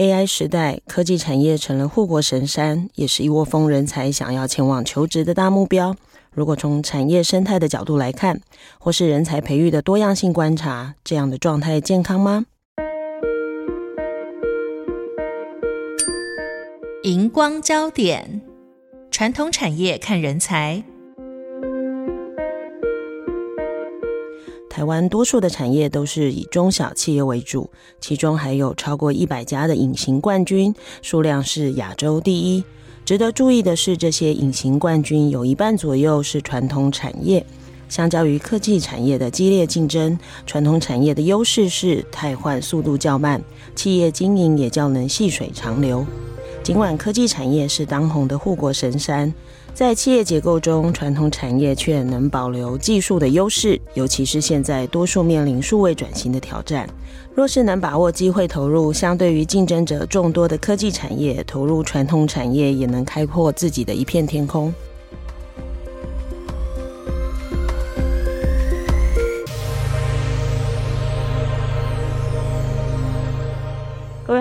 AI 时代，科技产业成了护国神山，也是一窝蜂人才想要前往求职的大目标。如果从产业生态的角度来看，或是人才培育的多样性观察，这样的状态健康吗？荧光焦点，传统产业看人才。台湾多数的产业都是以中小企业为主，其中还有超过一百家的隐形冠军，数量是亚洲第一。值得注意的是，这些隐形冠军有一半左右是传统产业。相较于科技产业的激烈竞争，传统产业的优势是汰换速度较慢，企业经营也较能细水长流。尽管科技产业是当红的护国神山。在企业结构中，传统产业却能保留技术的优势，尤其是现在多数面临数位转型的挑战。若是能把握机会投入，相对于竞争者众多的科技产业，投入传统产业也能开阔自己的一片天空。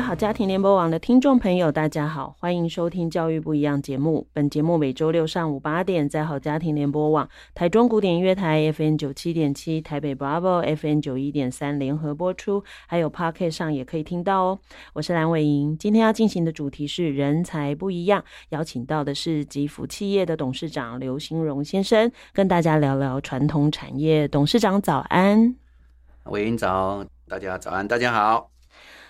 好，家庭联播网的听众朋友，大家好，欢迎收听《教育不一样》节目。本节目每周六上午八点，在好家庭联播网、台中古典音乐台 FM 九七点七、台北 Bravo FM 九一点三联合播出，还有 Podcast 上也可以听到哦。我是蓝伟莹，今天要进行的主题是人才不一样，邀请到的是吉福企业的董事长刘兴荣先生，跟大家聊聊传统产业。董事长早安，伟莹早，大家早安，大家好。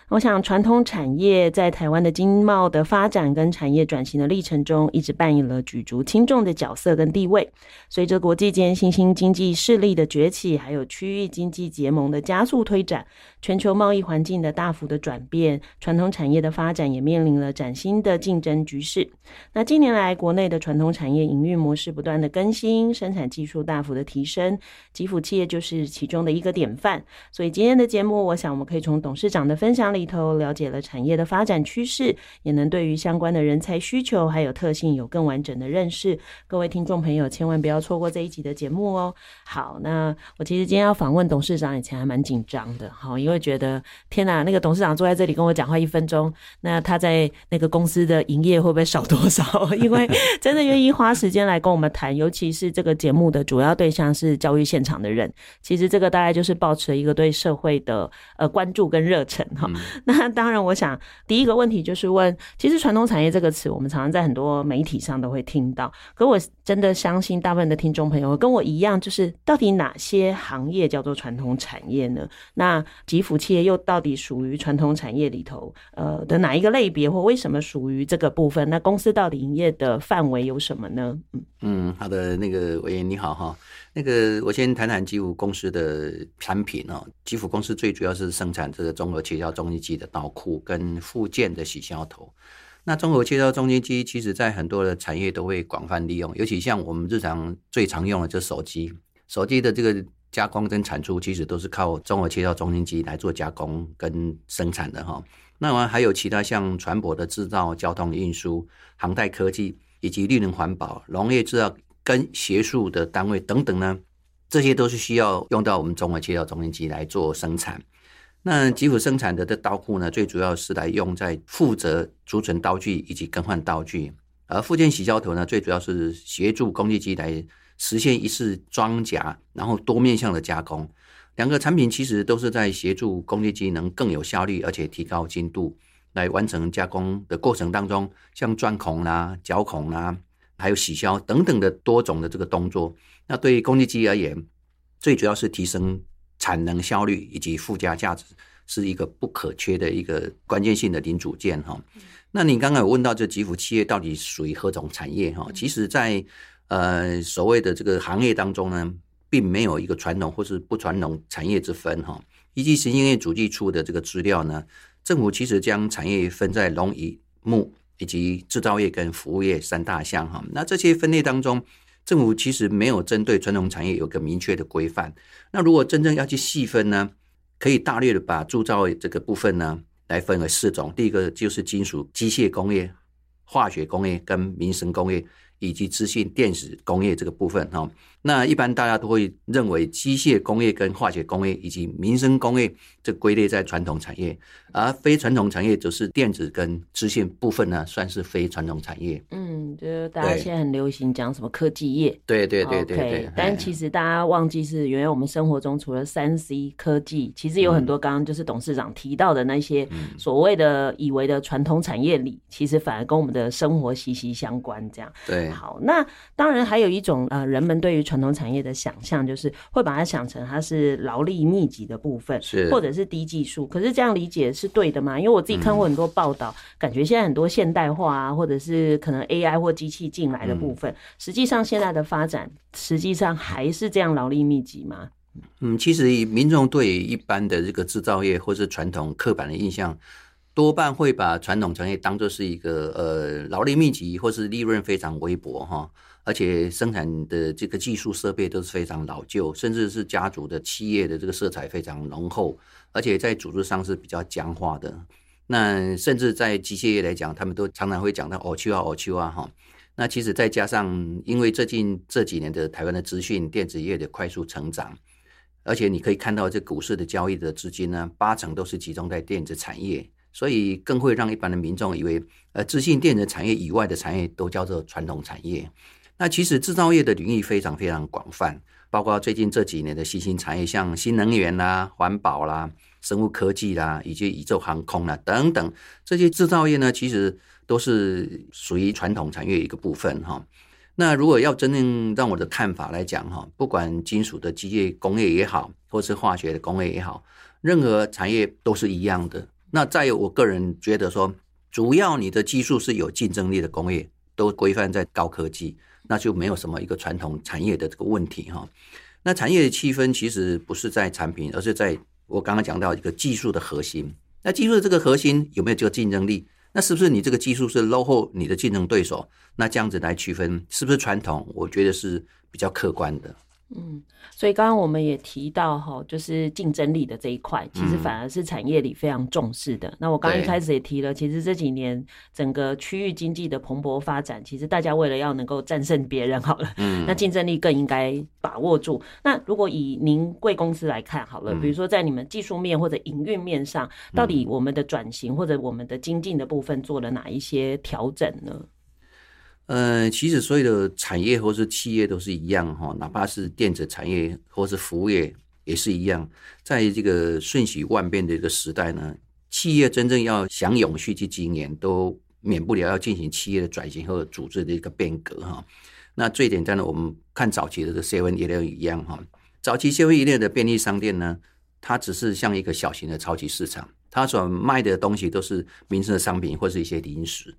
我想，传统产业在台湾的经贸的发展跟产业转型的历程中，一直扮演了举足轻重的角色跟地位。随着国际间新兴经济势力的崛起，还有区域经济结盟的加速推展，全球贸易环境的大幅的转变，传统产业的发展也面临了崭新的竞争局势。那近年来，国内的传统产业营运模式不断的更新，生产技术大幅的提升，吉福企业就是其中的一个典范。所以今天的节目，我想我们可以从董事长的分享里。里头了解了产业的发展趋势，也能对于相关的人才需求还有特性有更完整的认识。各位听众朋友，千万不要错过这一集的节目哦。好，那我其实今天要访问董事长以前还蛮紧张的，好，因为觉得天哪，那个董事长坐在这里跟我讲话一分钟，那他在那个公司的营业会不会少多少？因为真的愿意花时间来跟我们谈，尤其是这个节目的主要对象是教育现场的人，其实这个大概就是保持一个对社会的呃关注跟热忱哈。那当然，我想第一个问题就是问，其实传统产业这个词，我们常常在很多媒体上都会听到。可我真的相信，大部分的听众朋友跟我一样，就是到底哪些行业叫做传统产业呢？那吉福企业又到底属于传统产业里头呃的哪一个类别，或为什么属于这个部分？那公司到底营业的范围有什么呢？嗯嗯，好的，那个伟莹你好哈。那个，我先谈谈吉福公司的产品哦。吉福公司最主要是生产这个综合切削中心机的导库跟附件的洗削头。那综合切削中心机，其实在很多的产业都会广泛利用，尤其像我们日常最常用的就是手机，手机的这个加工跟产出，其实都是靠综合切削中心机来做加工跟生产的哈。那完还有其他像船舶的制造、交通运输、航太科技以及绿能环保、农业制造。跟学术的单位等等呢，这些都是需要用到我们综合切削中心机来做生产。那吉普生产的这刀库呢，最主要是来用在负责储存刀具以及更换刀具，而附件洗削头呢，最主要是协助工具机来实现一次装甲，然后多面向的加工。两个产品其实都是在协助工具机能更有效率，而且提高精度，来完成加工的过程当中，像钻孔啦、绞孔啦。还有洗消等等的多种的这个动作，那对于工具机而言，最主要是提升产能效率以及附加价值，是一个不可缺的一个关键性的零组件哈。那你刚刚有问到这吉福企业到底属于何种产业哈？其实在呃所谓的这个行业当中呢，并没有一个传统或是不传统产业之分哈。依据行政院主计处的这个资料呢，政府其实将产业分在农渔牧以及制造业跟服务业三大项哈。那这些分类当中，政府其实没有针对传统产业有个明确的规范。那如果真正要去细分呢，可以大略的把铸造这个部分呢来分为四种。第一个就是金属机械工业、化学工业跟民生工业。以及资讯电子工业这个部分哈，那一般大家都会认为机械工业跟化学工业以及民生工业这归类在传统产业，而非传统产业就是电子跟资讯部分呢，算是非传统产业。嗯，就是大家现在很流行讲什么科技业，对对对对对。Okay, 但其实大家忘记是，原来我们生活中除了三 C 科技，其实有很多刚刚就是董事长提到的那些所谓的以为的传统产业里，其实反而跟我们的生活息息相关。这样对。好，那当然还有一种呃，人们对于传统产业的想象，就是会把它想成它是劳力密集的部分，是或者是低技术。可是这样理解是对的吗？因为我自己看过很多报道，嗯、感觉现在很多现代化啊，或者是可能 AI 或机器进来的部分，嗯、实际上现在的发展，实际上还是这样劳力密集吗？嗯，其实民众对一般的这个制造业或是传统刻板的印象。多半会把传统产业当作是一个呃劳力密集，或是利润非常微薄哈，而且生产的这个技术设备都是非常老旧，甚至是家族的企业的这个色彩非常浓厚，而且在组织上是比较僵化的。那甚至在机械业来讲，他们都常常会讲到“哦秋啊哦秋啊”哈。那其实再加上，因为最近这几年的台湾的资讯电子业的快速成长，而且你可以看到这股市的交易的资金呢，八成都是集中在电子产业。所以更会让一般的民众以为，呃，资讯电子产业以外的产业都叫做传统产业。那其实制造业的领域非常非常广泛，包括最近这几年的新兴产业，像新能源啦、环保啦、生物科技啦，以及宇宙航空啦等等，这些制造业呢，其实都是属于传统产业一个部分哈。那如果要真正让我的看法来讲哈，不管金属的机械工业也好，或是化学的工业也好，任何产业都是一样的。那再有，我个人觉得说，主要你的技术是有竞争力的工业，都规范在高科技，那就没有什么一个传统产业的这个问题哈。那产业的区分其实不是在产品，而是在我刚刚讲到一个技术的核心。那技术的这个核心有没有这个竞争力？那是不是你这个技术是落后你的竞争对手？那这样子来区分是不是传统？我觉得是比较客观的。嗯，所以刚刚我们也提到哈，就是竞争力的这一块，其实反而是产业里非常重视的。嗯、那我刚刚一开始也提了，其实这几年整个区域经济的蓬勃发展，其实大家为了要能够战胜别人，好了，嗯，那竞争力更应该把握住。那如果以您贵公司来看好了，比如说在你们技术面或者营运面上，到底我们的转型或者我们的精进的部分做了哪一些调整呢？呃，其实所有的产业或是企业都是一样哈，哪怕是电子产业或是服务业也是一样。在这个瞬息万变的一个时代呢，企业真正要想永续去经营，都免不了要进行企业的转型和组织的一个变革哈。那最简单的，我们看早期的这 Seven Eleven 一样哈，早期 Seven Eleven 的便利商店呢，它只是像一个小型的超级市场，它所卖的东西都是民生的商品或是一些零食。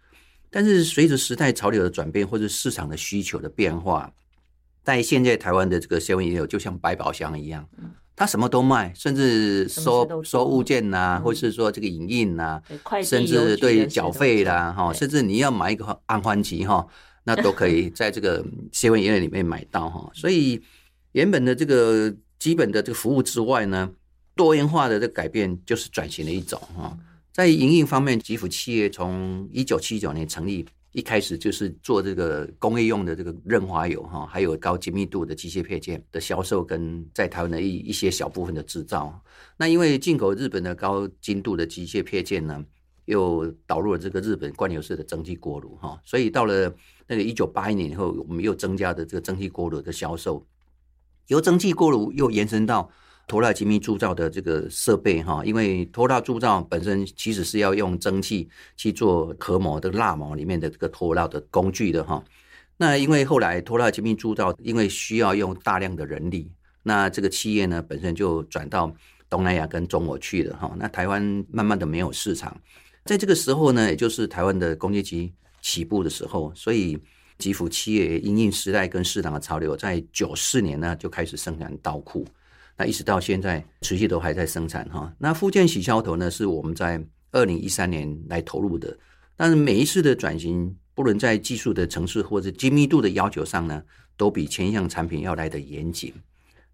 但是随着时代潮流的转变，或者市场的需求的变化，在现在台湾的这个7-11就像百宝箱一样，它什么都卖，甚至收收物件呐、啊，或是说这个影印呐、啊，甚至对缴费啦，哈，甚至你要买一个安欢机哈，那都可以在这个 Seven 里面买到哈。所以原本的这个基本的这个服务之外呢，多元化的这个改变就是转型的一种哈。在营运方面，吉福企业从一九七九年成立，一开始就是做这个工业用的这个润滑油哈，还有高精密度的机械配件的销售，跟在台湾的一一些小部分的制造。那因为进口日本的高精度的机械配件呢，又导入了这个日本灌流式的蒸汽锅炉哈，所以到了那个一九八一年以后，我们又增加的这个蒸汽锅炉的销售，由蒸汽锅炉又延伸到。拖拉机密铸造的这个设备哈，因为拖拉铸造本身其实是要用蒸汽去做壳模的蜡模里面的这个拖拉的工具的哈。那因为后来拖拉机密铸造因为需要用大量的人力，那这个企业呢本身就转到东南亚跟中国去了哈。那台湾慢慢的没有市场，在这个时候呢，也就是台湾的工业机起步的时候，所以吉福企业因应时代跟市场的潮流，在九四年呢就开始生产刀库。那一直到现在，持续都还在生产哈。那复件洗消头呢，是我们在二零一三年来投入的。但是每一次的转型，不论在技术的层次或者精密度的要求上呢，都比前一项产品要来得严谨。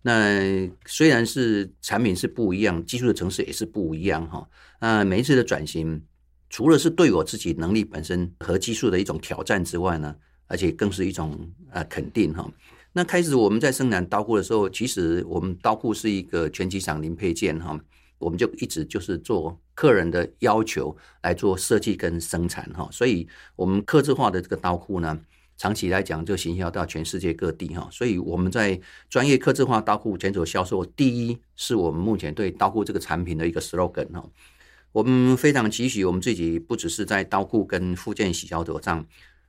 那虽然是产品是不一样，技术的层次也是不一样哈。那每一次的转型，除了是对我自己能力本身和技术的一种挑战之外呢，而且更是一种呃肯定哈。那开始我们在生产刀库的时候，其实我们刀库是一个全机厂零配件哈，我们就一直就是做客人的要求来做设计跟生产哈，所以我们客制化的这个刀库呢，长期来讲就行销到全世界各地哈，所以我们在专业客制化刀库全球销售第一，是我们目前对刀库这个产品的一个 slogan 哈。我们非常期许我们自己不只是在刀库跟附件洗消毒上。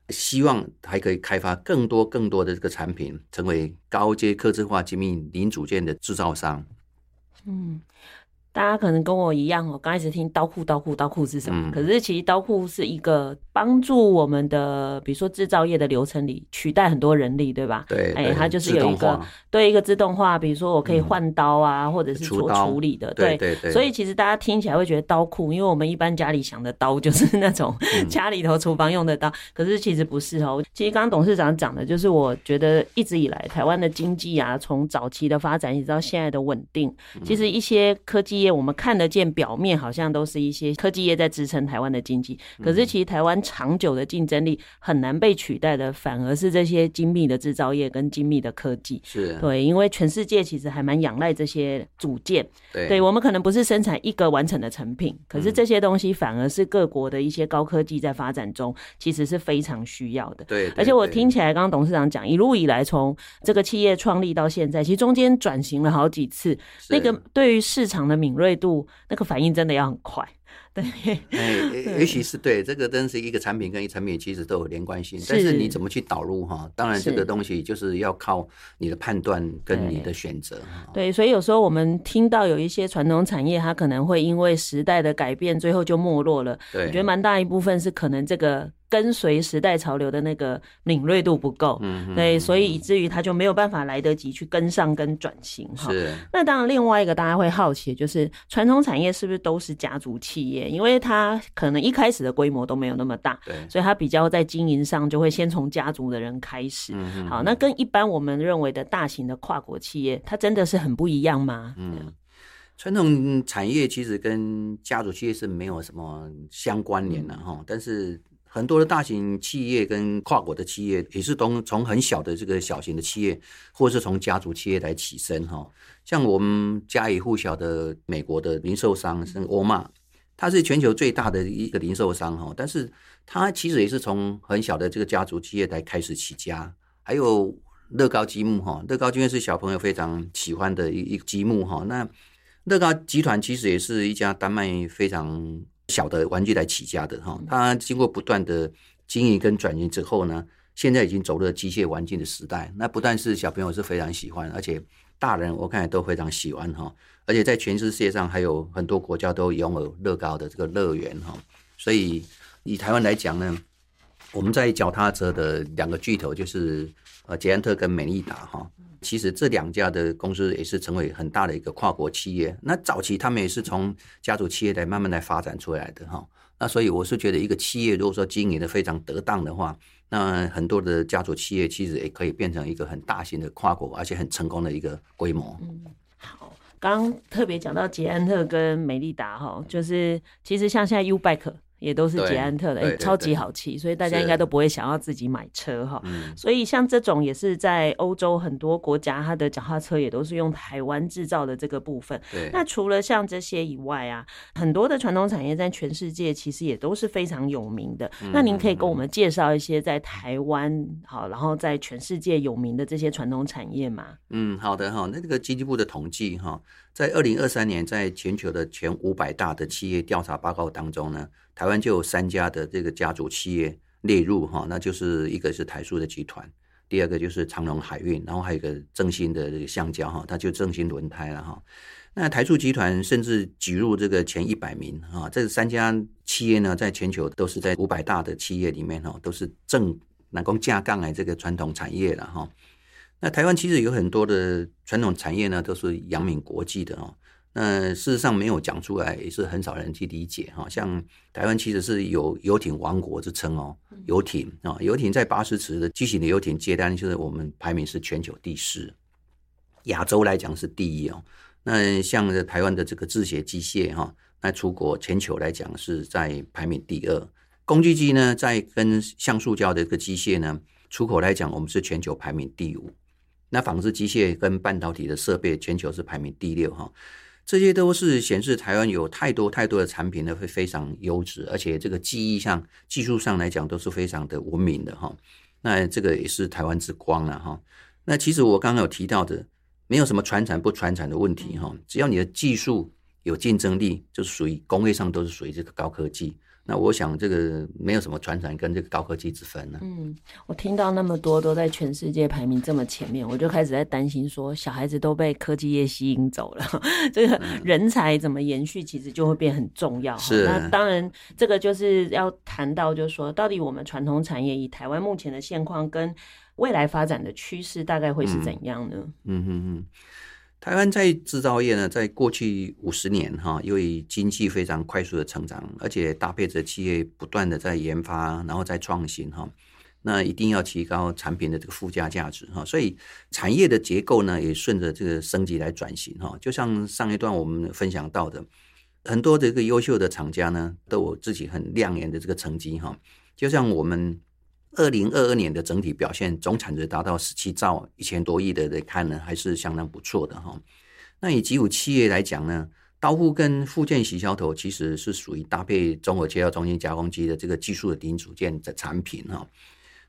希望还可以开发更多更多的这个产品，成为高阶客制化精密零组件的制造商。嗯。大家可能跟我一样哦，刚开始听刀库，刀库，刀库是什么？嗯、可是其实刀库是一个帮助我们的，比如说制造业的流程里取代很多人力，对吧？对，哎、欸，它就是有一个对一个自动化，比如说我可以换刀啊，嗯、或者是做处理的，对对对。所以其实大家听起来会觉得刀库，因为我们一般家里想的刀就是那种 家里头厨房用的刀，嗯、可是其实不是哦。其实刚刚董事长讲的就是，我觉得一直以来台湾的经济啊，从早期的发展一直到现在的稳定，其实一些科技业。我们看得见表面好像都是一些科技业在支撑台湾的经济，可是其实台湾长久的竞争力很难被取代的，反而是这些精密的制造业跟精密的科技。是对，因为全世界其实还蛮仰赖这些组件。对，对我们可能不是生产一个完整的成品，可是这些东西反而是各国的一些高科技在发展中其实是非常需要的。对，而且我听起来，刚刚董事长讲，一路以来从这个企业创立到现在，其实中间转型了好几次，那个对于市场的敏锐度。那个反应真的要很快，对，哎，也许是对这个，真是一个产品跟一个产品其实都有连贯性，但是你怎么去导入哈？当然这个东西就是要靠你的判断跟你的选择。对，所以有时候我们听到有一些传统产业，它可能会因为时代的改变，最后就没落了。对，我觉得蛮大一部分是可能这个。跟随时代潮流的那个敏锐度不够，嗯，对，所以以至于他就没有办法来得及去跟上跟转型哈。是。那当然，另外一个大家会好奇的就是，传统产业是不是都是家族企业？因为它可能一开始的规模都没有那么大，对，所以它比较在经营上就会先从家族的人开始。嗯，好，那跟一般我们认为的大型的跨国企业，它真的是很不一样吗？嗯，传统产业其实跟家族企业是没有什么相关联的哈，嗯，但是。很多的大型企业跟跨国的企业也是从从很小的这个小型的企业，或者是从家族企业来起身哈。像我们家喻户晓的美国的零售商是沃尔玛，它是全球最大的一个零售商哈，但是它其实也是从很小的这个家族企业来开始起家。还有乐高积木哈，乐高积木是小朋友非常喜欢的一一个积木哈。那乐高集团其实也是一家丹麦非常。小的玩具来起家的哈，它经过不断的经营跟转型之后呢，现在已经走入了机械玩具的时代。那不但是小朋友是非常喜欢，而且大人我看也都非常喜欢哈。而且在全世界上还有很多国家都拥有乐高的这个乐园哈。所以以台湾来讲呢，我们在脚踏车的两个巨头就是呃捷安特跟美利达哈。其实这两家的公司也是成为很大的一个跨国企业。那早期他们也是从家族企业来慢慢来发展出来的哈。那所以我是觉得，一个企业如果说经营的非常得当的话，那很多的家族企业其实也可以变成一个很大型的跨国，而且很成功的一个规模。嗯，好，刚特别讲到捷安特跟美利达哈，就是其实像现在 U-Bike。也都是捷安特的，欸，超级好骑，所以大家应该都不会想要自己买车哈。所以像这种也是在欧洲很多国家，它的脚踏车也都是用台湾制造的这个部分。对。那除了像这些以外啊，很多的传统产业在全世界其实也都是非常有名的。那您可以跟我们介绍一些在台湾好，然后在全世界有名的这些传统产业吗？嗯，好的哈。那这个经济部的统计哈，在二零二三年在全球的前五百大的企业调查报告当中呢。台湾就有三家的这个家族企业列入哈，那就是一个是台塑的集团，第二个就是长荣海运，然后还有一个正新的这个橡胶哈，它就正新轮胎了哈。那台塑集团甚至挤入这个前一百名哈，这三家企业呢，在全球都是在五百大的企业里面哈，都是正能够架杠来这个传统产业了哈。那台湾其实有很多的传统产业呢，都是扬名国际的哦。那事实上没有讲出来，也是很少人去理解哈。像台湾其实是有游艇王国之称哦，游艇啊，游艇在八十尺的巨型的游艇接单，就是我们排名是全球第四，亚洲来讲是第一哦。那像台湾的这个制鞋机械哈，那出国全球来讲是在排名第二。工具机呢，在跟橡塑胶的这个机械呢，出口来讲，我们是全球排名第五。那纺织机械跟半导体的设备，全球是排名第六哈。这些都是显示台湾有太多太多的产品呢，会非常优质，而且这个技艺上、技术上来讲都是非常的文明的哈。那这个也是台湾之光了哈。那其实我刚刚有提到的，没有什么传产不传产的问题哈，只要你的技术有竞争力，就是属于工业上都是属于这个高科技。那我想这个没有什么传产跟这个高科技之分呢。嗯，我听到那么多都在全世界排名这么前面，我就开始在担心说，小孩子都被科技业吸引走了，这个人才怎么延续，其实就会变很重要。是，那当然这个就是要谈到，就是说到底我们传统产业以台湾目前的现况跟未来发展的趋势，大概会是怎样呢？嗯嗯嗯。台湾在制造业呢，在过去五十年哈，由于经济非常快速的成长，而且搭配着企业不断的在研发，然后在创新哈，那一定要提高产品的这个附加价值哈，所以产业的结构呢，也顺着这个升级来转型哈。就像上一段我们分享到的，很多这个优秀的厂家呢，都有自己很亮眼的这个成绩哈。就像我们。二零二二年的整体表现，总产值达到十七兆一千多亿的来看呢，还是相当不错的哈。那以吉普企业来讲呢，刀护跟附件洗消头其实是属于搭配综合切削中心加工机的这个技术的零组件的产品哈。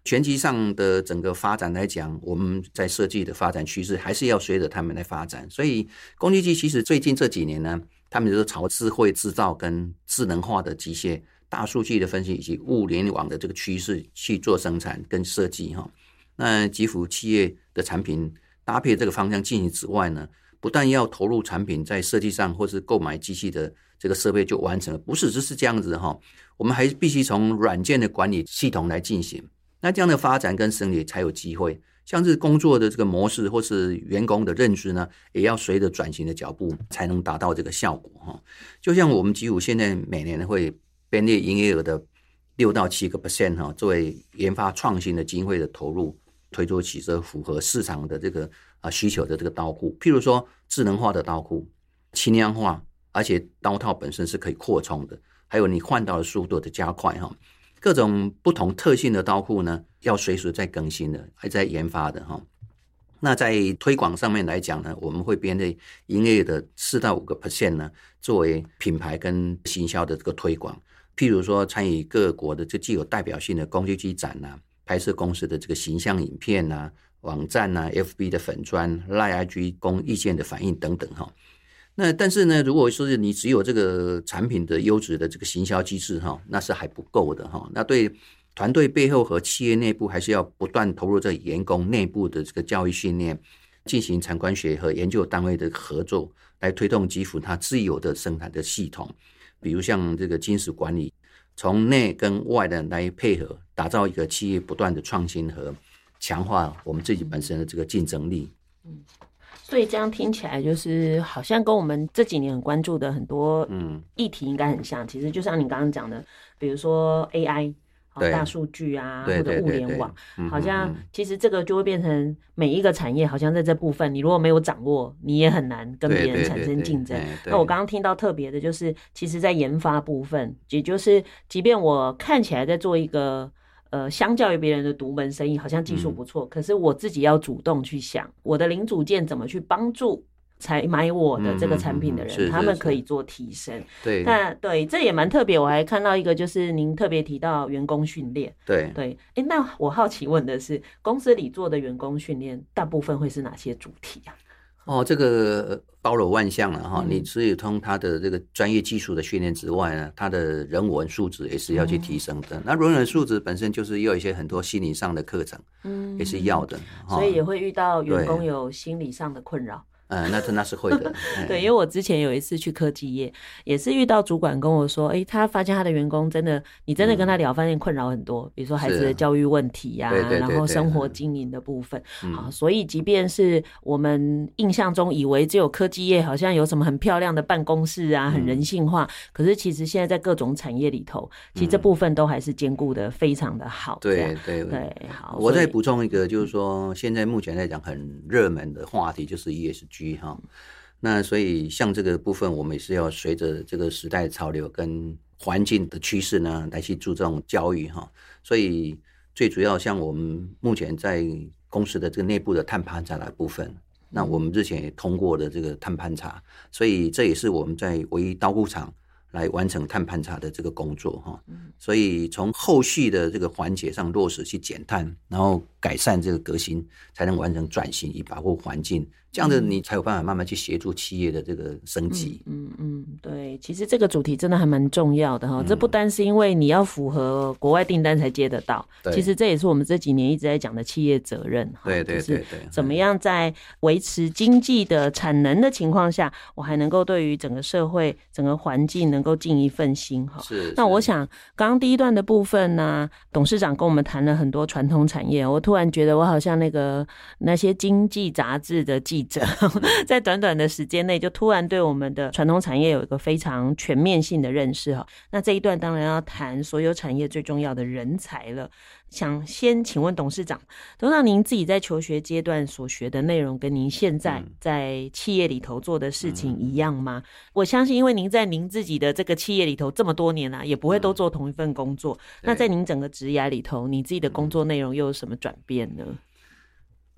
全机上的整个发展来讲，我们在设计的发展趋势还是要随着他们来发展。所以工具机其实最近这几年呢，他们就是朝智慧制造跟智能化的机械。大数据的分析以及物联网的这个趋势去做生产跟设计哈，那吉福企业的产品搭配这个方向进行之外呢，不但要投入产品在设计上，或是购买机器的这个设备就完成了，不是只是这样子哈，我们还必须从软件的管理系统来进行，那这样的发展跟升级才有机会，像是工作的这个模式或是员工的认知呢，也要随着转型的脚步才能达到这个效果哈，就像我们吉福现在每年会。编列营业额的六到七个 percent 哈，作为研发创新的经费的投入，推出起色符合市场的这个啊需求的这个刀库，譬如说智能化的刀库、轻量化，而且刀套本身是可以扩充的，还有你换刀的速度的加快哈，各种不同特性的刀库呢，要随时在更新的，还在研发的哈。那在推广上面来讲呢，我们会编列营业额的四到五个 percent 呢，作为品牌跟行销的这个推广。譬如说，参与各国的这具有代表性的工具机展呐、拍摄公司的这个形象影片呐、啊，网站呐、，FB 的粉专、Line IG 供意见的反应等等哈。那但是呢，如果说是你只有这个产品的优质的这个行销机制哈，那是还不够的哈。那对团队背后和企业内部，还是要不断投入这员工内部的这个教育训练，进行产官学和研究单位的合作，来推动吉福它自有的生产的系统。比如像这个金属管理，从内跟外的来配合，打造一个企业不断的创新和强化我们自己本身的这个竞争力。嗯，所以这样听起来就是好像跟我们这几年很关注的很多嗯议题应该很像。其实就像你刚刚讲的，比如说 AI。大数据啊，或者物联网，好像其实这个就会变成每一个产业，好像在这部分，你如果没有掌握，你也很难跟别人产生竞争。那我刚刚听到特别的就是，其实在研发部分，也就是即便我看起来在做一个呃，相较于别人的独门生意，好像技术不错，可是我自己要主动去想，我的零组件怎么去帮助。才买我的这个产品的人，他们可以做提升。对，那对，这也蛮特别。我还看到一个，就是您特别提到员工训练。对对，哎、欸，那我好奇问的是，公司里做的员工训练，大部分会是哪些主题啊？哦，这个包罗万象了哈。嗯、你只有通他的这个专业技术的训练之外呢，他的人文素质也是要去提升的。嗯、那人文素质本身就是要一些很多心理上的课程，嗯，也是要的。嗯、所以也会遇到员工有心理上的困扰。嗯，那是那是会的。对，因为我之前有一次去科技业，也是遇到主管跟我说，哎、欸，他发现他的员工真的，你真的跟他聊，发现困扰很多，比如说孩子的教育问题呀、啊，然后生活经营的部分。啊，所以即便是我们印象中以为只有科技业好像有什么很漂亮的办公室啊，很人性化，可是其实现在在各种产业里头，其实这部分都还是兼顾的非常的好。对对对，好。我再补充一个，就是说现在目前来讲很热门的话题就是 ESG 哈。那所以像这个部分，我们也是要随着这个时代潮流跟环境的趋势呢，来去注重教育哈。所以最主要像我们目前在公司的这个内部的碳盘查的部分，那我们之前也通过了这个碳盘查，所以这也是我们在唯一刀工厂来完成碳盘查的这个工作哈。所以从后续的这个环节上落实去减碳，然后改善这个革新，才能完成转型以保护环境。这样子你才有办法慢慢去协助企业的这个升级。嗯嗯，对，其实这个主题真的还蛮重要的哈。这不单是因为你要符合国外订单才接得到，其实这也是我们这几年一直在讲的企业责任。对对对对，怎么样在维持经济的产能的情况下，我还能够对于整个社会、整个环境能够尽一份心哈。是。那我想刚刚第一段的部分呢，董事长跟我们谈了很多传统产业，我突然觉得我好像那个那些经济杂志的记。记者 在短短的时间内，就突然对我们的传统产业有一个非常全面性的认识哈。那这一段当然要谈所有产业最重要的人才了。想先请问董事长，董事长您自己在求学阶段所学的内容，跟您现在在企业里头做的事情一样吗？我相信，因为您在您自己的这个企业里头这么多年了，也不会都做同一份工作。那在您整个职涯里头，你自己的工作内容又有什么转变呢？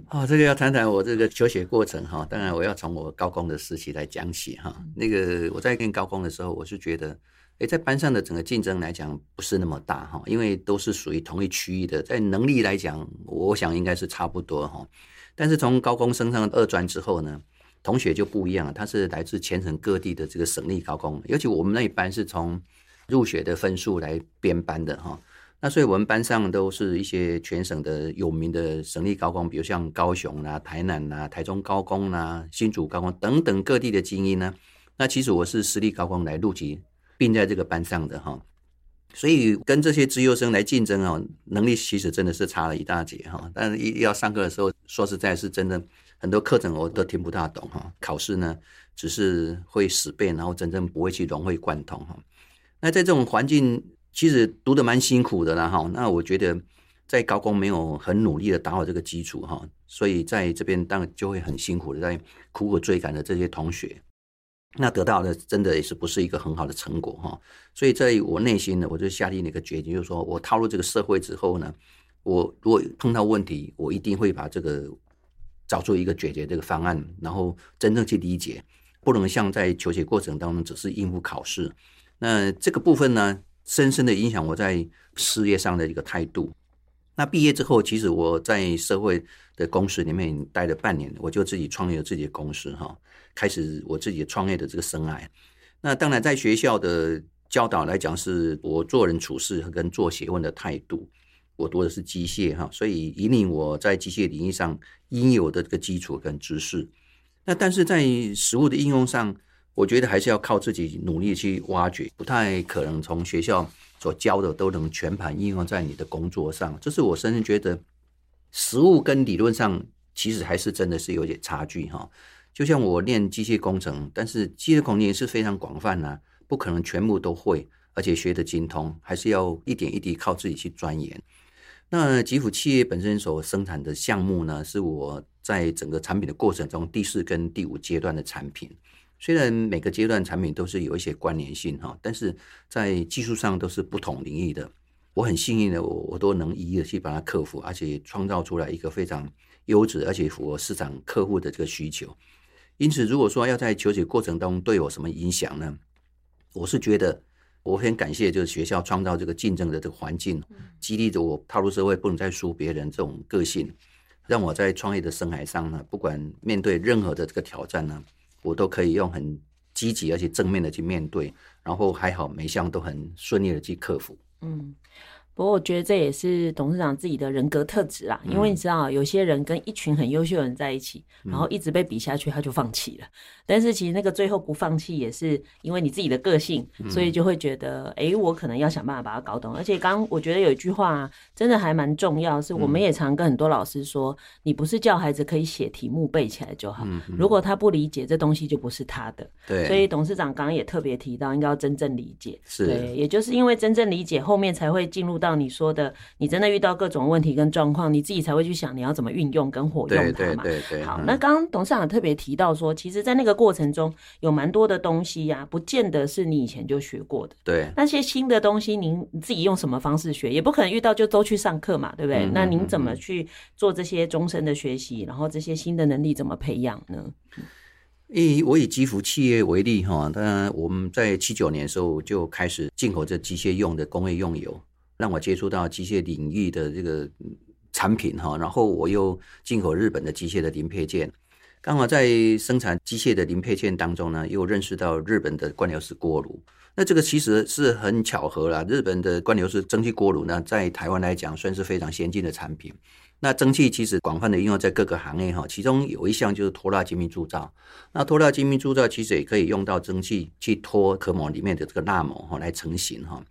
哦，这个要谈谈我这个求学过程哈。当然，我要从我高中的时期来讲起哈。那个我在念高中的时候，我是觉得，诶，在班上的整个竞争来讲不是那么大哈，因为都是属于同一区域的，在能力来讲，我想应该是差不多哈。但是从高中升上二专之后呢，同学就不一样了，他是来自全省各地的这个省立高中，尤其我们那一班是从入学的分数来编班的哈。那所以我们班上都是一些全省的有名的省立高工，比如像高雄啦、台南啦、台中高工啦、新竹高工等等各地的精英呢。那其实我是私立高工来入籍并在这个班上的哈，所以跟这些资优生来竞争啊，能力其实真的是差了一大截哈。但是一要上课的时候，说实在是真的很多课程我都听不大懂哈。考试呢，只是会死背，然后真正不会去融会贯通哈。那在这种环境。其实读得蛮辛苦的啦哈，那我觉得在高工没有很努力的打好这个基础哈，所以在这边当然就会很辛苦的在苦苦追赶的这些同学，那得到的真的也是不是一个很好的成果哈，所以在我内心呢，我就下定了一个决定，就是说我踏入这个社会之后呢，我如果碰到问题，我一定会把这个找出一个解决这个方案，然后真正去理解，不能像在求学过程当中只是应付考试，那这个部分呢，深深的影响我在事业上的一个态度。那毕业之后，其实我在社会的公司里面待了半年，我就自己创业了自己的公司哈，开始我自己创业的这个生涯。那当然，在学校的教导来讲，是我做人处事跟做学问的态度。我读的是机械哈，所以引领我在机械领域上应有的这个基础跟知识。那但是在实物的应用上，我觉得还是要靠自己努力去挖掘，不太可能从学校所教的都能全盘应用在你的工作上。这是我深深觉得，实务跟理论上其实还是真的是有点差距哈。就像我练机械工程，但是机械工程也是非常广泛呐，不可能全部都会，而且学得精通，还是要一点一滴靠自己去钻研。那吉普企业本身所生产的项目呢，是我在整个产品的过程中第四跟第五阶段的产品。虽然每个阶段产品都是有一些关联性哈，但是在技术上都是不同领域的。我很幸运的，我我都能一一的去把它克服，而且创造出来一个非常优质而且符合市场客户的这个需求。因此，如果说要在求学过程当中对我什么影响呢？我是觉得我很感谢，就是学校创造这个竞争的这个环境，激励着我踏入社会不能再输别人这种个性，让我在创业的生涯上呢，不管面对任何的这个挑战呢。我都可以用很积极而且正面的去面对，然后还好每项都很顺利的去克服。嗯。不过我觉得这也是董事长自己的人格特质啦，因为你知道，有些人跟一群很优秀的人在一起，然后一直被比下去，他就放弃了。但是其实那个最后不放弃，也是因为你自己的个性，所以就会觉得，哎，我可能要想办法把它搞懂。而且刚刚我觉得有一句话真的还蛮重要，是我们也常跟很多老师说，你不是叫孩子可以写题目背起来就好，如果他不理解这东西，就不是他的。对，所以董事长刚刚也特别提到，应该要真正理解。是，对，也就是因为真正理解，后面才会进入到。你说的，你真的遇到各种问题跟状况，你自己才会去想你要怎么运用跟活用它嘛。对对对对。好，那刚刚董事长特别提到说，其实，在那个过程中有蛮多的东西呀、啊，不见得是你以前就学过的。对。那些新的东西，您自己用什么方式学？也不可能遇到就都去上课嘛，对不对？嗯、那您怎么去做这些终身的学习？然后这些新的能力怎么培养呢？以我以吉福企业为例哈，当然我们在七九年的时候就开始进口这机械用的工业用油。让我接触到机械领域的这个产品哈，然后我又进口日本的机械的零配件，刚好在生产机械的零配件当中呢，又认识到日本的贯流式锅炉。那这个其实是很巧合啦，日本的贯流式蒸汽锅炉呢，在台湾来讲算是非常先进的产品。那蒸汽其实广泛的应用在各个行业哈，其中有一项就是拖拉精密铸造。那拖拉精密铸造其实也可以用到蒸汽去拖壳模里面的这个蜡模哈来成型哈。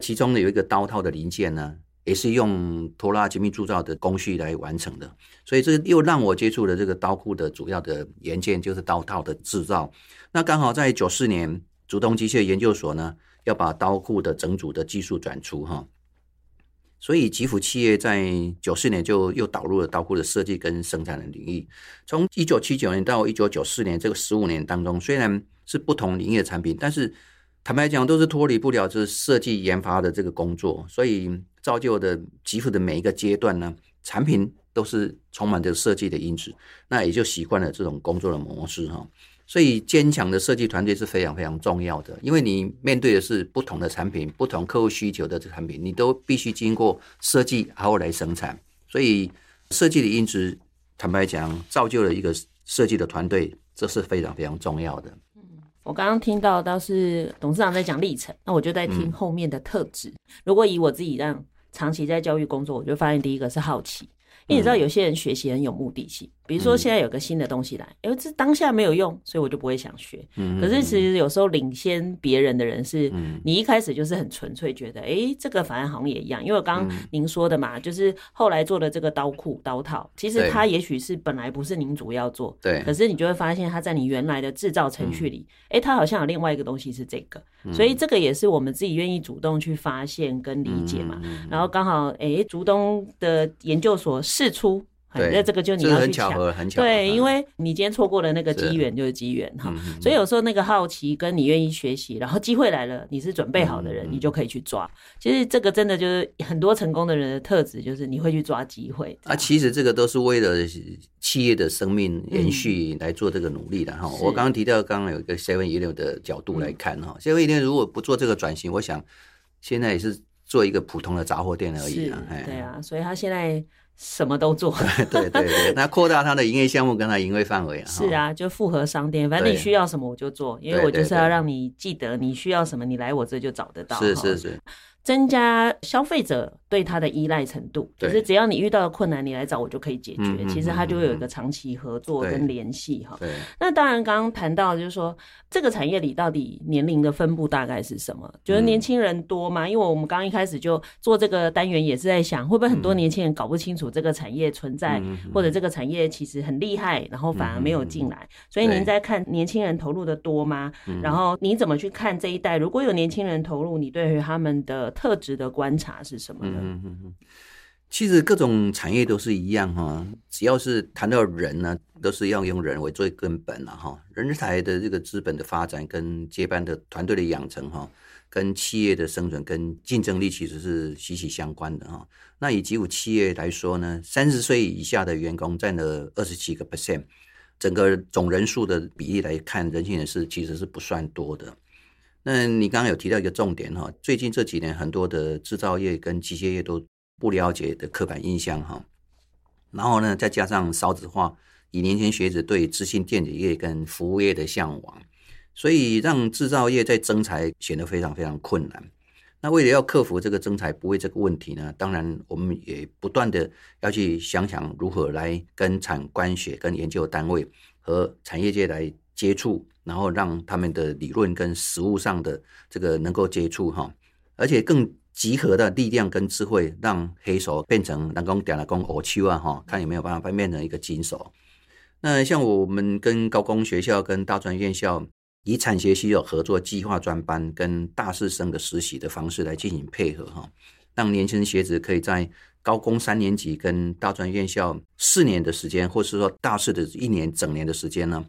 其中呢有一个刀套的零件呢，也是用拖拉精密铸造的工序来完成的，所以这又让我接触了这个刀库的主要的元件，就是刀套的制造。那刚好在九四年，主动机械研究所呢要把刀库的整组的技术转出哈，所以吉福企业在九四年就又导入了刀库的设计跟生产的领域。从一九七九年到一九九四年这个十五年当中，虽然是不同领域的产品，但是坦白讲，都是脱离不了这设计研发的这个工作，所以造就的吉福的每一个阶段呢，产品都是充满着设计的因子，那也就习惯了这种工作的模式哈。所以坚强的设计团队是非常非常重要的，因为你面对的是不同的产品、不同客户需求的产品，你都必须经过设计然后来生产。所以设计的因子，坦白讲，造就了一个设计的团队，这是非常非常重要的。我刚刚听到倒是董事长在讲历程，那我就在听后面的特质。如果以我自己这样长期在教育工作，我就发现第一个是好奇，因为你知道有些人学习很有目的性。比如说，现在有个新的东西来，因为这当下没有用，所以我就不会想学。可是其实有时候领先别人的人是，你一开始就是很纯粹觉得，哎，这个反而好像也一样。因为刚刚您说的嘛，就是后来做的这个刀库刀套，其实它也许是本来不是您主要做，对。可是你就会发现，它在你原来的制造程序里，哎，它好像有另外一个东西是这个，所以这个也是我们自己愿意主动去发现跟理解嘛。然后刚好，哎，竹东的研究所试出。对，那这个就你要去抢，对，因为你今天错过了那个机缘就是机缘哈，所以有时候那个好奇跟你愿意学习，然后机会来了，你是准备好的人，你就可以去抓。其实这个真的就是很多成功的人的特质，就是你会去抓机会。啊，其实这个都是为了企业的生命延续来做这个努力的哈。我刚刚提到，刚刚有一个 Seven Eleven 的角度来看哈，Seven Eleven 如果不做这个转型，我想现在也是做一个普通的杂货店而已啊。对啊，所以他现在。什么都做，对 对对，那扩大它的营业项目跟它营业范围啊。是啊，就复合商店，反正你需要什么我就做，因为我就是要让你记得你需要什么，你来我这就找得到。是是是。增加消费者对它的依赖程度，就是只要你遇到的困难，你来找我就可以解决。其实它就会有一个长期合作跟联系哈。那当然，刚刚谈到就是说，这个产业里到底年龄的分布大概是什么？觉得年轻人多吗？因为我们刚刚一开始就做这个单元，也是在想，会不会很多年轻人搞不清楚这个产业存在，或者这个产业其实很厉害，然后反而没有进来。所以您在看年轻人投入的多吗？然后你怎么去看这一代？如果有年轻人投入，你对于他们的特质的观察是什么呢？嗯嗯嗯，其实各种产业都是一样哈，只要是谈到人呢，都是要用人为最根本了哈。人才的这个资本的发展跟接班的团队的养成哈，跟企业的生存跟竞争力其实是息息相关的哈。那以吉福企业来说呢，三十岁以下的员工占了二十七个 percent，整个总人数的比例来看，年轻人是其实是不算多的。那你刚刚有提到一个重点哈，最近这几年很多的制造业跟机械业都不了解的刻板印象哈，然后呢，再加上少子化，以年轻学子对资讯电子业跟服务业的向往，所以让制造业在增才显得非常非常困难。那为了要克服这个增才不会这个问题呢，当然我们也不断的要去想想如何来跟产官学、跟研究单位和产业界来接触，然后让他们的理论跟实物上的这个能够接触哈，而且更集合的力量跟智慧，让黑手变成能够点了工偶丘啊哈，看有没有办法变成一个金手。那像我们跟高工学校、跟大专院校以产学系有合作计划专班，跟大四生的实习的方式来进行配合哈，让年轻学子可以在高工三年级跟大专院校四年的时间，或是说大四的一年整年的时间呢。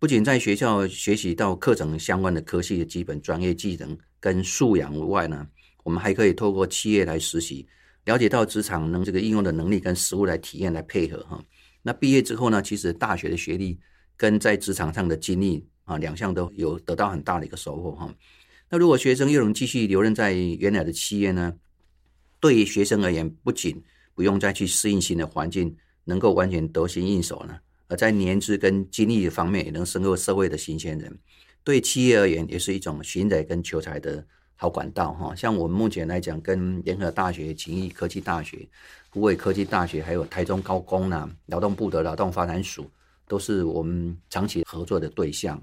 不仅在学校学习到课程相关的科系的基本专业技能跟素养外呢，我们还可以透过企业来实习，了解到职场能这个应用的能力跟实务来体验来配合哈。那毕业之后呢，其实大学的学历跟在职场上的经历啊，两项都有得到很大的一个收获哈。那如果学生又能继续留任在原来的企业呢，对于学生而言，不仅不用再去适应新的环境，能够完全得心应手呢。而在年资跟经历方面，也能深入社会的新鲜人，对企业而言，也是一种寻人跟求才的好管道哈。像我们目前来讲，跟联合大学、勤益科技大学、湖北科技大学，还有台中高工呐、劳动部的劳动发展署，都是我们长期合作的对象。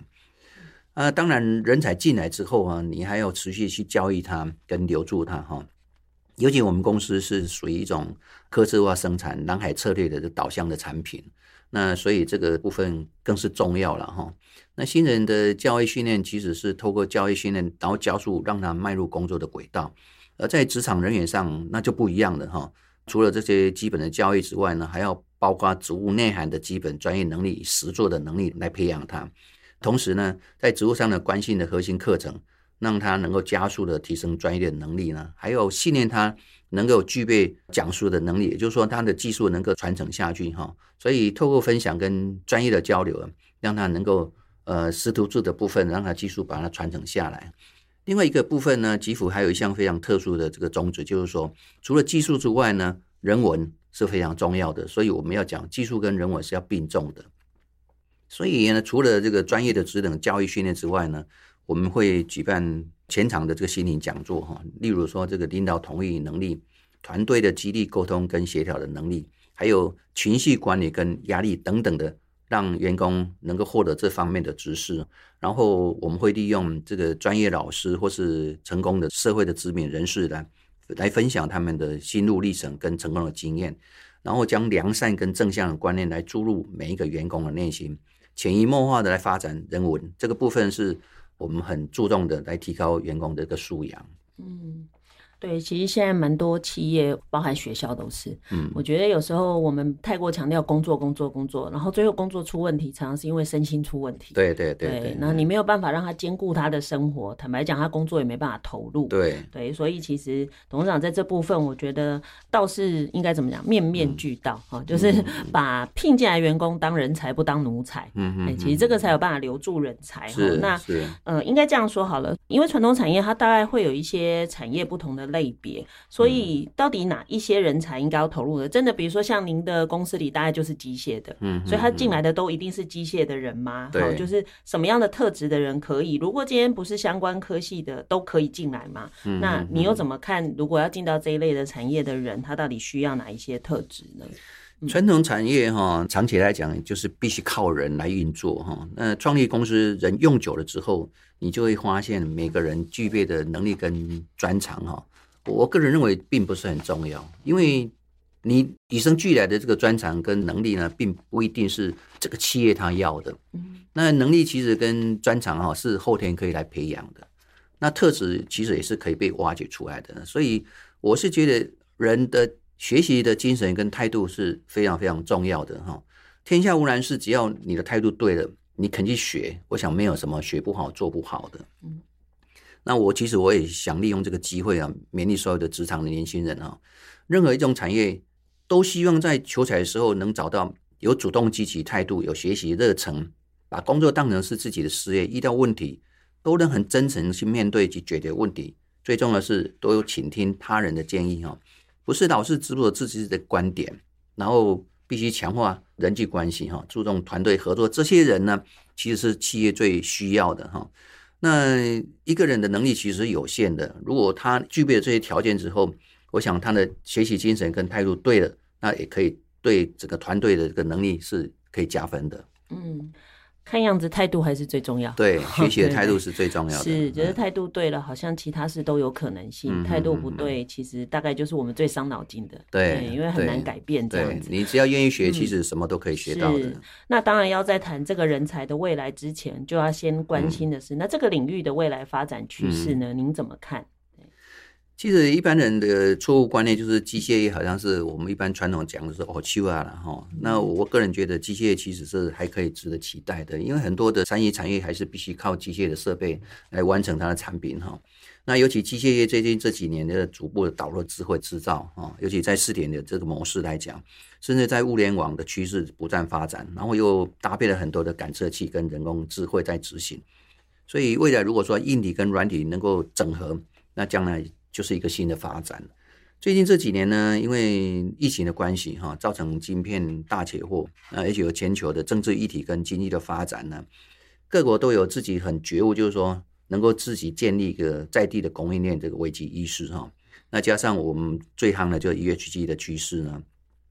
啊，当然，人才进来之后啊，你还要持续去教育他跟留住他哈。尤其我们公司是属于一种科制化生产、蓝海策略的导向的产品。那所以这个部分更是重要了哈。那新人的教育训练其实是透过教育训练，然后教书让他迈入工作的轨道。而在职场人员上，那就不一样了哈。除了这些基本的教育之外呢，还要包括职务内涵的基本专业能力、实作的能力来培养他。同时呢，在职务上的关系的核心课程，让他能够加速的提升专业的能力呢，还有训练他。能够具备讲述的能力，也就是说，他的技术能够传承下去哈。所以，透过分享跟专业的交流，让他能够呃师徒制的部分，让他技术把它传承下来。另外一个部分呢，吉福还有一项非常特殊的这个宗旨，就是说，除了技术之外呢，人文是非常重要的。所以，我们要讲技术跟人文是要并重的。所以呢，除了这个专业的职能教育训练之外呢，我们会举办。全场的这个心灵讲座哈，例如说这个领导同意能力、团队的激励沟通跟协调的能力，还有情绪管理跟压力等等的，让员工能够获得这方面的知识。然后我们会利用这个专业老师或是成功的社会的知名人士来来分享他们的心路历程跟成功的经验，然后将良善跟正向的观念来注入每一个员工的内心，潜移默化的来发展人文。这个部分是。我们很注重的来提高员工的一个素养。嗯。对，其实现在蛮多企业，包含学校都是。嗯，我觉得有时候我们太过强调工作、工作、工作，然后最后工作出问题，常常是因为身心出问题。对对对对，那你没有办法让他兼顾他的生活，坦白讲，他工作也没办法投入。对对，所以其实董事长在这部分，我觉得倒是应该怎么讲，面面俱到哈，嗯、就是 把聘进来员工当人才，不当奴才。嗯嗯，其实这个才有办法留住人才。是那是呃，应该这样说好了，因为传统产业它大概会有一些产业不同的。类别，所以到底哪一些人才应该要投入的？真的，比如说像您的公司里，大概就是机械的，嗯，所以他进来的都一定是机械的人吗？对，就是什么样的特质的人可以？如果今天不是相关科系的，都可以进来吗？嗯，那你又怎么看？如果要进到这一类的产业的人，他到底需要哪一些特质呢？传统产业哈，长期来讲就是必须靠人来运作哈。那创立公司人用久了之后，你就会发现每个人具备的能力跟专长哈。我个人认为并不是很重要，因为你与生俱来的这个专长跟能力呢，并不一定是这个企业他要的。那能力其实跟专长哈是后天可以来培养的，那特质其实也是可以被挖掘出来的。所以我是觉得人的学习的精神跟态度是非常非常重要的哈。天下无难事，只要你的态度对了，你肯去学，我想没有什么学不好、做不好的。那我其实我也想利用这个机会啊，勉励所有的职场的年轻人啊，任何一种产业都希望在求才的时候能找到有主动积极态度、有学习热忱，把工作当成是自己的事业，遇到问题都能很真诚去面对及解决问题。最重要的是都有倾听他人的建议哈，不是老是执着自己的观点，然后必须强化人际关系哈，注重团队合作。这些人呢，其实是企业最需要的哈。那一个人的能力其实有限的，如果他具备了这些条件之后，我想他的学习精神跟态度对了，那也可以对整个团队的这个能力是可以加分的。嗯。看样子态度还是最重要，对，学习的态度是最重要的。是，觉得态度对了，好像其他事都有可能性。态度不对，其实大概就是我们最伤脑筋的。对，因为很难改变这样子。你只要愿意学，其实什么都可以学到的。那当然要在谈这个人才的未来之前，就要先关心的是，那这个领域的未来发展趋势呢？您怎么看？其实一般人的错误观念就是机械业好像是我们一般传统讲的是哦，去啊了哈。那我个人觉得机械业其实是还可以值得期待的，因为很多的三 C 产业还是必须靠机械的设备来完成它的产品哈。那尤其机械业最近这几年的逐步的导入智慧制造啊，尤其在试点的这个模式来讲，甚至在物联网的趋势不断发展，然后又搭配了很多的感测器跟人工智慧在执行，所以未来如果说硬体跟软体能够整合，那将来。就是一个新的发展。最近这几年呢，因为疫情的关系，哈，造成晶片大缺货，那，而且有全球的政治议题跟经济的发展呢，各国都有自己很觉悟，就是说能够自己建立一个在地的供应链这个危机意识，哈。那加上我们最夯的就 ESG 的趋势呢，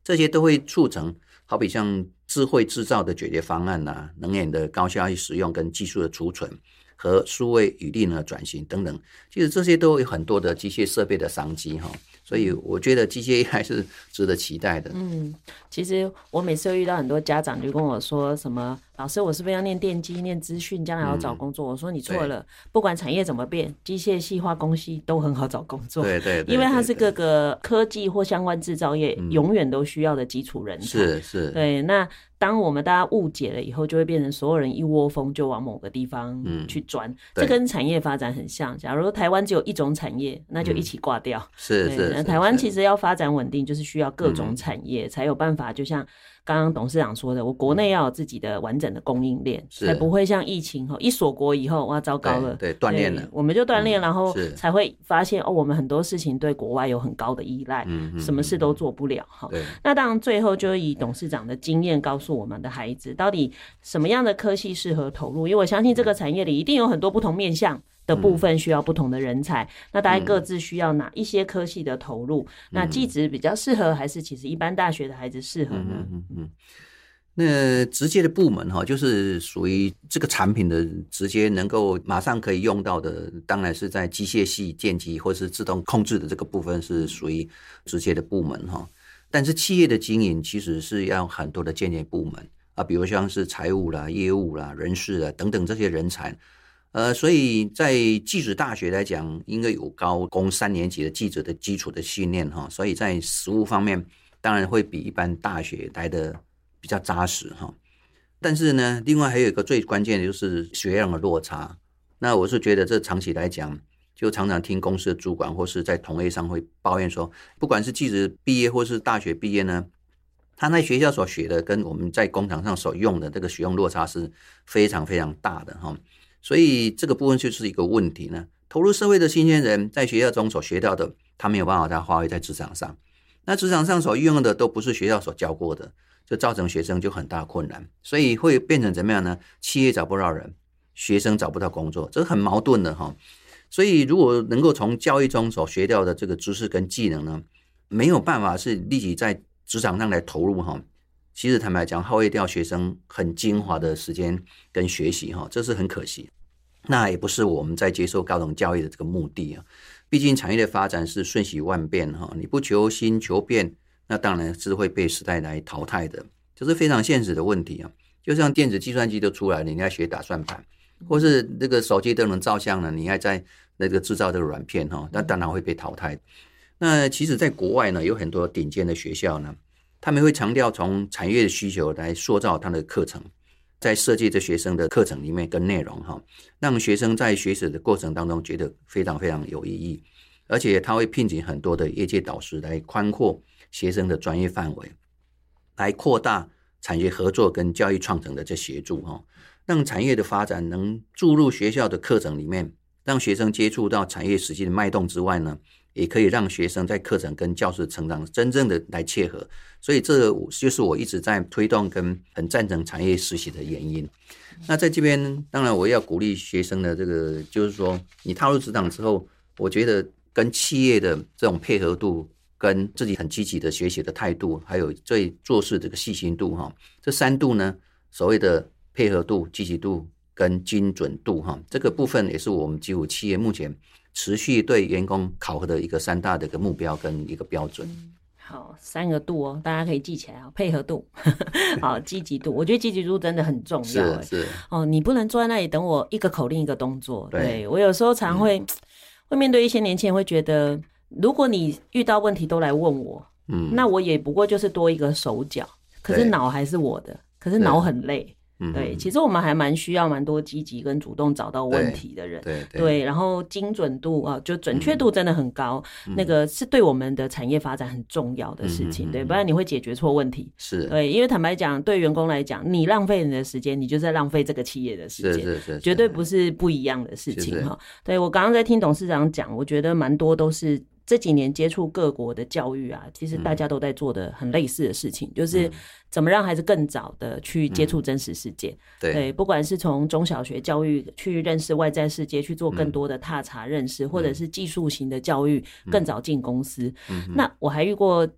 这些都会促成，好比像智慧制造的解决方案呐，能源的高效益使用跟技术的储存。和数位语力呢转型等等，其实这些都有很多的机械设备的商机哈，所以我觉得机械还是值得期待的。嗯，其实我每次遇到很多家长就跟我说什么。老师，我是不是要念电机、念资讯，将来要找工作？嗯、我说你错了，不管产业怎么变，机械系、化工系都很好找工作。对对，对，因为它是各个科技或相关制造业永远都需要的基础人才。是是。对，那当我们大家误解了以后，就会变成所有人一窝蜂就往某个地方去钻。嗯、这跟产业发展很像。假如台湾只有一种产业，那就一起挂掉。嗯、是是，台湾其实要发展稳定，就是需要各种产业才有办法，就像。刚刚董事长说的，我国内要有自己的完整的供应链，才不会像疫情哈一锁国以后，哇，糟糕了，对，断链了，我们就断链，然后才会发现哦，我们很多事情对国外有很高的依赖，什么事都做不了哈。那当然最后就以董事长的经验告诉我们的孩子，到底什么样的科系适合投入？因为我相信这个产业里一定有很多不同面向。的部分需要不同的人才，嗯、那大家各自需要哪一些科系的投入？嗯、那技职比较适合，还是其实一般大学的孩子适合呢？嗯嗯，嗯，那直接的部门哈，就是属于这个产品的直接能够马上可以用到的，当然是在机械系、电机或是自动控制的这个部分是属于直接的部门哈。但是企业的经营其实是要很多的间接部门啊，比如像是财务啦、业务啦、人事啊等等这些人才。呃，所以在技职大学来讲，应该有高工三年级的技职的基础的训练哈，所以在实务方面，当然会比一般大学来的比较扎实哈。但是呢，另外还有一个最关键的就是学量的落差。那我是觉得这长期来讲，就常常听公司的主管或是在同业上会抱怨说，不管是技职毕业或是大学毕业呢，他在学校所学的跟我们在工厂上所用的这个学用落差是非常非常大的哈。所以这个部分就是一个问题呢。投入社会的新鲜人在学校中所学到的，他没有办法再发挥在职场上。那职场上所运用的都不是学校所教过的，就造成学生就很大困难。所以会变成怎么样呢？企业找不到人，学生找不到工作，这是很矛盾的哈。所以如果能够从教育中所学到的这个知识跟技能呢，没有办法是立即在职场上来投入哈。其实坦白讲，耗费掉学生很精华的时间跟学习哈，这是很可惜。那也不是我们在接受高等教育的这个目的啊。毕竟产业的发展是瞬息万变哈，你不求新求变，那当然是会被时代来淘汰的，这是非常现实的问题啊。就像电子计算机都出来了，你要学打算盘，或是这个手机都能照相了，你还在那个制造这个软片哈，那当然会被淘汰。那其实，在国外呢，有很多顶尖的学校呢。他们会强调从产业的需求来塑造他的课程，在设计这学生的课程里面跟内容哈，让学生在学习的过程当中觉得非常非常有意义，而且他会聘请很多的业界导师来宽阔学生的专业范围，来扩大产业合作跟教育创成的这协助哈，让产业的发展能注入学校的课程里面，让学生接触到产业实际的脉动之外呢，也可以让学生在课程跟教师成长真正的来切合。所以这就是我一直在推动跟很赞成产业实习的原因。那在这边，当然我要鼓励学生的这个，就是说你踏入职场之后，我觉得跟企业的这种配合度，跟自己很积极的学习的态度，还有最做事这个细心度哈，这三度呢，所谓的配合度、积极度跟精准度哈，这个部分也是我们几乎企业目前持续对员工考核的一个三大的一个目标跟一个标准。好，三个度哦，大家可以记起来哦。配合度，好，积极度，我觉得积极度真的很重要。是是哦，你不能坐在那里等我一个口令一个动作。对，对我有时候常会、嗯、会面对一些年轻人，会觉得，如果你遇到问题都来问我，嗯，那我也不过就是多一个手脚，可是脑还是我的，可是脑很累。对，其实我们还蛮需要蛮多积极跟主动找到问题的人，对对，然后精准度啊，就准确度真的很高，嗯，那个是对我们的产业发展很重要的事情，嗯，对，不然你会解决错问题，是。对，因为坦白讲，对员工来讲，你浪费你的时间，你就在浪费这个企业的时间，是是，是是，绝对不是不一样的事情哈。对，我刚刚在听董事长讲，我觉得蛮多都是。这几年接触各国的教育啊，其实大家都在做的很类似的事情，嗯、就是怎么让孩子更早的去接触真实世界。嗯、对，对，不管是从中小学教育去认识外在世界，去做更多的踏查认识，嗯、或者是技术型的教育，嗯、更早进公司。嗯、那我还遇过。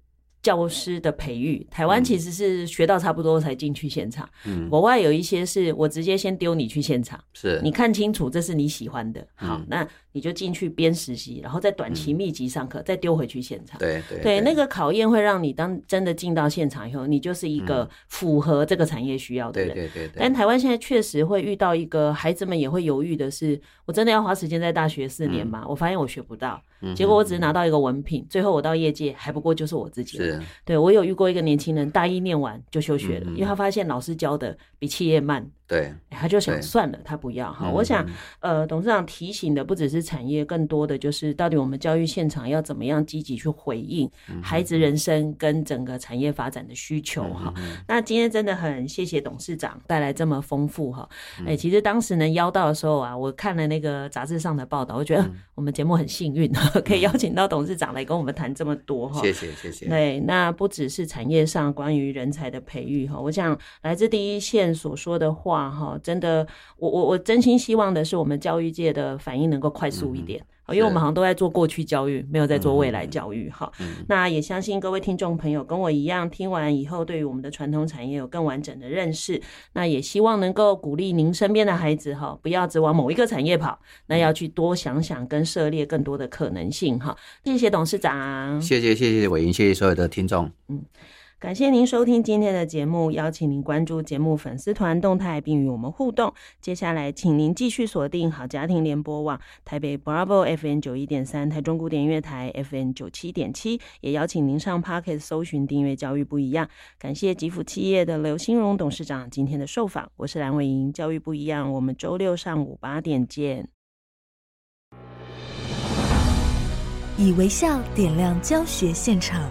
教师的培育，台湾其实是学到差不多才进去现场。嗯，国外有一些是我直接先丢你去现场，是你看清楚这是你喜欢的，嗯、好，那你就进去边实习，然后再短期密集上课，嗯、再丢回去现场。对对对，那个考验会让你当真的进到现场以后，你就是一个符合这个产业需要的人。对对对，对。但台湾现在确实会遇到一个孩子们也会犹豫的是，我真的要花时间在大学四年吗？嗯、我发现我学不到。结果我只是拿到一个文凭，最后我到业界还不过就是我自己。是，对，我有遇过一个年轻人，大一念完就休学了，因为他发现老师教的比企业慢。对，他就想算了，他不要哈。我想，呃，董事长提醒的不只是产业，更多的就是到底我们教育现场要怎么样积极去回应孩子人生跟整个产业发展的需求哈。那今天真的很谢谢董事长带来这么丰富哈。哎，其实当时能邀到的时候啊，我看了那个杂志上的报道，我觉得我们节目很幸运。可以邀请到董事长来跟我们谈这么多哈，谢谢谢谢。对，那不只是产业上关于人才的培育哈，我想来自第一线所说的话哈，真的，我我我真心希望的是我们教育界的反应能够快速一点。嗯因为我们好像都在做过去教育，没有在做未来教育哈。嗯、那也相信各位听众朋友跟我一样，听完以后对于我们的传统产业有更完整的认识。那也希望能够鼓励您身边的孩子哈，不要只往某一个产业跑，那要去多想想跟涉猎更多的可能性哈。谢谢董事长，谢谢谢谢伟英，谢谢所有的听众，嗯。感谢您收听今天的节目，邀请您关注节目粉丝团动态，并与我们互动。接下来，请您继续锁定好家庭联播网台北 Bravo FM 九一点三，台中古典乐台 FM 九七点七，也邀请您上 Pocket 搜寻订阅教育不一样。感谢吉福企业的刘兴荣董事长今天的受访，我是蓝伟莹，教育不一样，我们周六上午八点见。以微笑点亮教学现场。